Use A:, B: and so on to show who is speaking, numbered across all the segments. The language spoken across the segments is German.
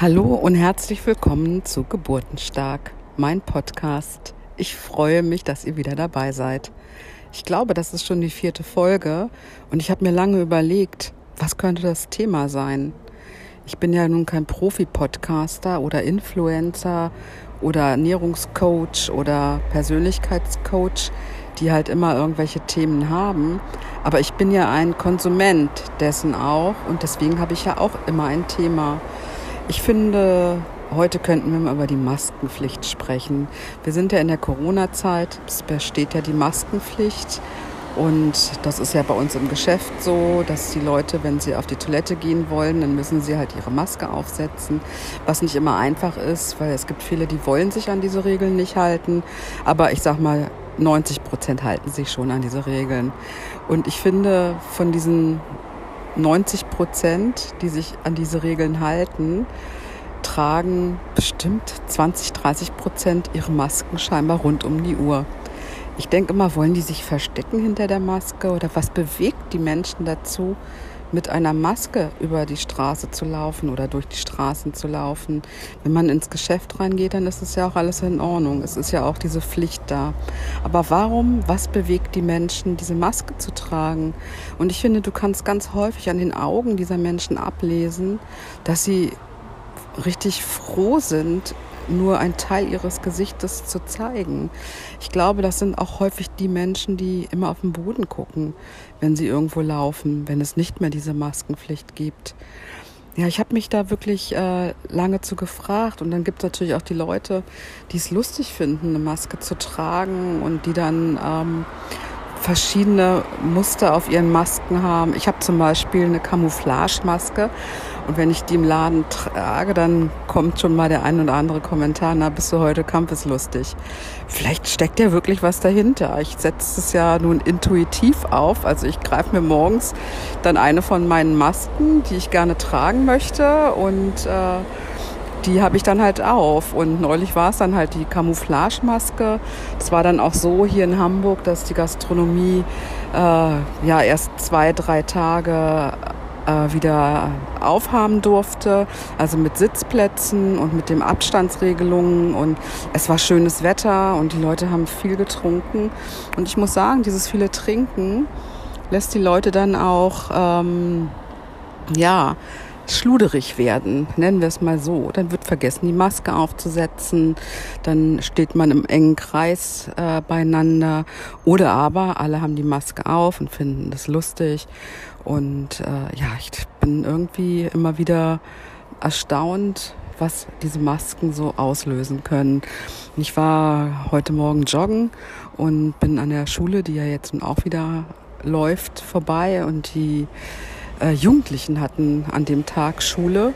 A: Hallo und herzlich willkommen zu Geburtenstark, mein Podcast. Ich freue mich, dass ihr wieder dabei seid. Ich glaube, das ist schon die vierte Folge und ich habe mir lange überlegt, was könnte das Thema sein. Ich bin ja nun kein Profi-Podcaster oder Influencer oder Ernährungscoach oder Persönlichkeitscoach, die halt immer irgendwelche Themen haben. Aber ich bin ja ein Konsument dessen auch und deswegen habe ich ja auch immer ein Thema. Ich finde, heute könnten wir mal über die Maskenpflicht sprechen. Wir sind ja in der Corona-Zeit, es besteht ja die Maskenpflicht. Und das ist ja bei uns im Geschäft so, dass die Leute, wenn sie auf die Toilette gehen wollen, dann müssen sie halt ihre Maske aufsetzen, was nicht immer einfach ist, weil es gibt viele, die wollen sich an diese Regeln nicht halten. Aber ich sag mal, 90 Prozent halten sich schon an diese Regeln. Und ich finde, von diesen 90 Prozent, die sich an diese Regeln halten, tragen bestimmt 20, 30 Prozent ihre Masken scheinbar rund um die Uhr. Ich denke immer, wollen die sich verstecken hinter der Maske oder was bewegt die Menschen dazu, mit einer Maske über die Straße zu laufen oder durch die Straßen zu laufen. Wenn man ins Geschäft reingeht, dann ist es ja auch alles in Ordnung. Es ist ja auch diese Pflicht da. Aber warum, was bewegt die Menschen, diese Maske zu tragen? Und ich finde, du kannst ganz häufig an den Augen dieser Menschen ablesen, dass sie richtig froh sind, nur ein Teil ihres Gesichtes zu zeigen. Ich glaube, das sind auch häufig die Menschen, die immer auf den Boden gucken, wenn sie irgendwo laufen, wenn es nicht mehr diese Maskenpflicht gibt. Ja, ich habe mich da wirklich äh, lange zu gefragt und dann gibt es natürlich auch die Leute, die es lustig finden, eine Maske zu tragen und die dann ähm, verschiedene Muster auf ihren Masken haben. Ich habe zum Beispiel eine Camouflage-Maske und wenn ich die im Laden trage, dann kommt schon mal der ein oder andere Kommentar, na, bist du heute kampfeslustig. Vielleicht steckt ja wirklich was dahinter. Ich setze es ja nun intuitiv auf. Also ich greife mir morgens dann eine von meinen Masken, die ich gerne tragen möchte und äh, die habe ich dann halt auf. Und neulich war es dann halt die Camouflagemaske. Es war dann auch so hier in Hamburg, dass die Gastronomie äh, ja erst zwei, drei Tage äh, wieder aufhaben durfte, also mit Sitzplätzen und mit den Abstandsregelungen und es war schönes Wetter und die Leute haben viel getrunken und ich muss sagen, dieses viele Trinken lässt die Leute dann auch ähm, ja schluderig werden, nennen wir es mal so. Dann wird vergessen, die Maske aufzusetzen, dann steht man im engen Kreis äh, beieinander oder aber alle haben die Maske auf und finden das lustig. Und äh, ja, ich bin irgendwie immer wieder erstaunt, was diese Masken so auslösen können. Ich war heute Morgen joggen und bin an der Schule, die ja jetzt auch wieder läuft, vorbei und die äh, Jugendlichen hatten an dem Tag Schule.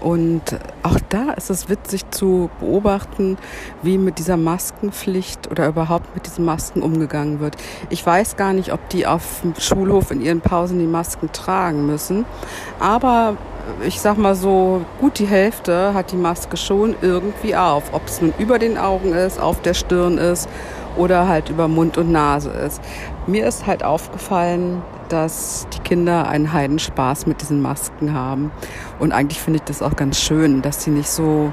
A: Und auch da ist es witzig zu beobachten, wie mit dieser Maskenpflicht oder überhaupt mit diesen Masken umgegangen wird. Ich weiß gar nicht, ob die auf dem Schulhof in ihren Pausen die Masken tragen müssen. Aber ich sag mal so, gut die Hälfte hat die Maske schon irgendwie auf. Ob es nun über den Augen ist, auf der Stirn ist oder halt über Mund und Nase ist. Mir ist halt aufgefallen, dass die Kinder einen Heidenspaß mit diesen Masken haben. Und eigentlich finde ich das auch ganz schön, dass sie nicht so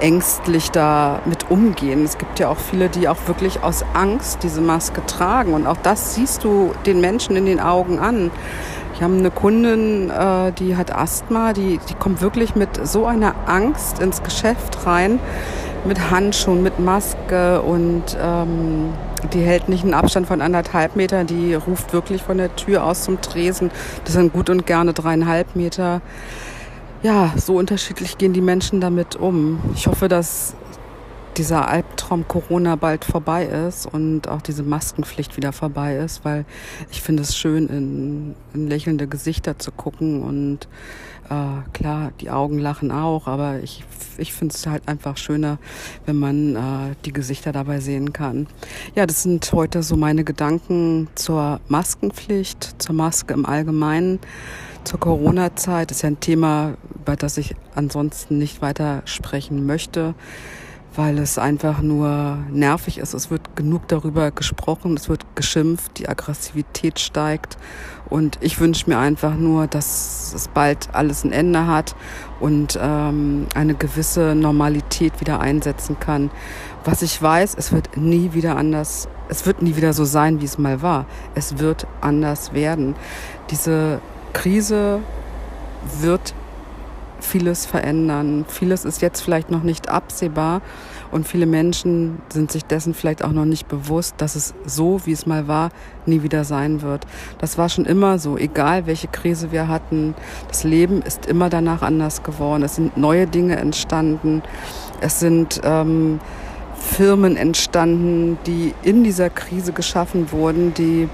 A: ängstlich damit umgehen. Es gibt ja auch viele, die auch wirklich aus Angst diese Maske tragen. Und auch das siehst du den Menschen in den Augen an. Ich habe eine Kundin, äh, die hat Asthma, die, die kommt wirklich mit so einer Angst ins Geschäft rein, mit Handschuhen, mit Maske und ähm, die hält nicht einen Abstand von anderthalb Meter, die ruft wirklich von der Tür aus zum Tresen. Das sind gut und gerne dreieinhalb Meter. Ja, so unterschiedlich gehen die Menschen damit um. Ich hoffe, dass dieser Albtraum Corona bald vorbei ist und auch diese Maskenpflicht wieder vorbei ist, weil ich finde es schön, in, in lächelnde Gesichter zu gucken und äh, klar, die Augen lachen auch, aber ich, ich finde es halt einfach schöner, wenn man äh, die Gesichter dabei sehen kann. Ja, das sind heute so meine Gedanken zur Maskenpflicht, zur Maske im Allgemeinen zur Corona-Zeit. Ist ja ein Thema, über das ich ansonsten nicht weiter sprechen möchte weil es einfach nur nervig ist. Es wird genug darüber gesprochen, es wird geschimpft, die Aggressivität steigt und ich wünsche mir einfach nur, dass es bald alles ein Ende hat und ähm, eine gewisse Normalität wieder einsetzen kann. Was ich weiß, es wird nie wieder anders, es wird nie wieder so sein, wie es mal war. Es wird anders werden. Diese Krise wird vieles verändern. Vieles ist jetzt vielleicht noch nicht absehbar und viele Menschen sind sich dessen vielleicht auch noch nicht bewusst, dass es so, wie es mal war, nie wieder sein wird. Das war schon immer so, egal welche Krise wir hatten. Das Leben ist immer danach anders geworden. Es sind neue Dinge entstanden. Es sind ähm, Firmen entstanden, die in dieser Krise geschaffen wurden, die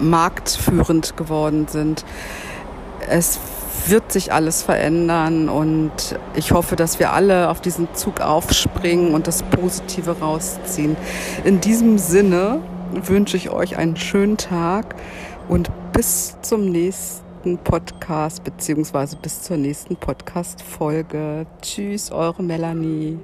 A: marktführend geworden sind. Es wird sich alles verändern und ich hoffe, dass wir alle auf diesen Zug aufspringen und das Positive rausziehen. In diesem Sinne wünsche ich euch einen schönen Tag und bis zum nächsten Podcast beziehungsweise bis zur nächsten Podcast-Folge. Tschüss, eure Melanie.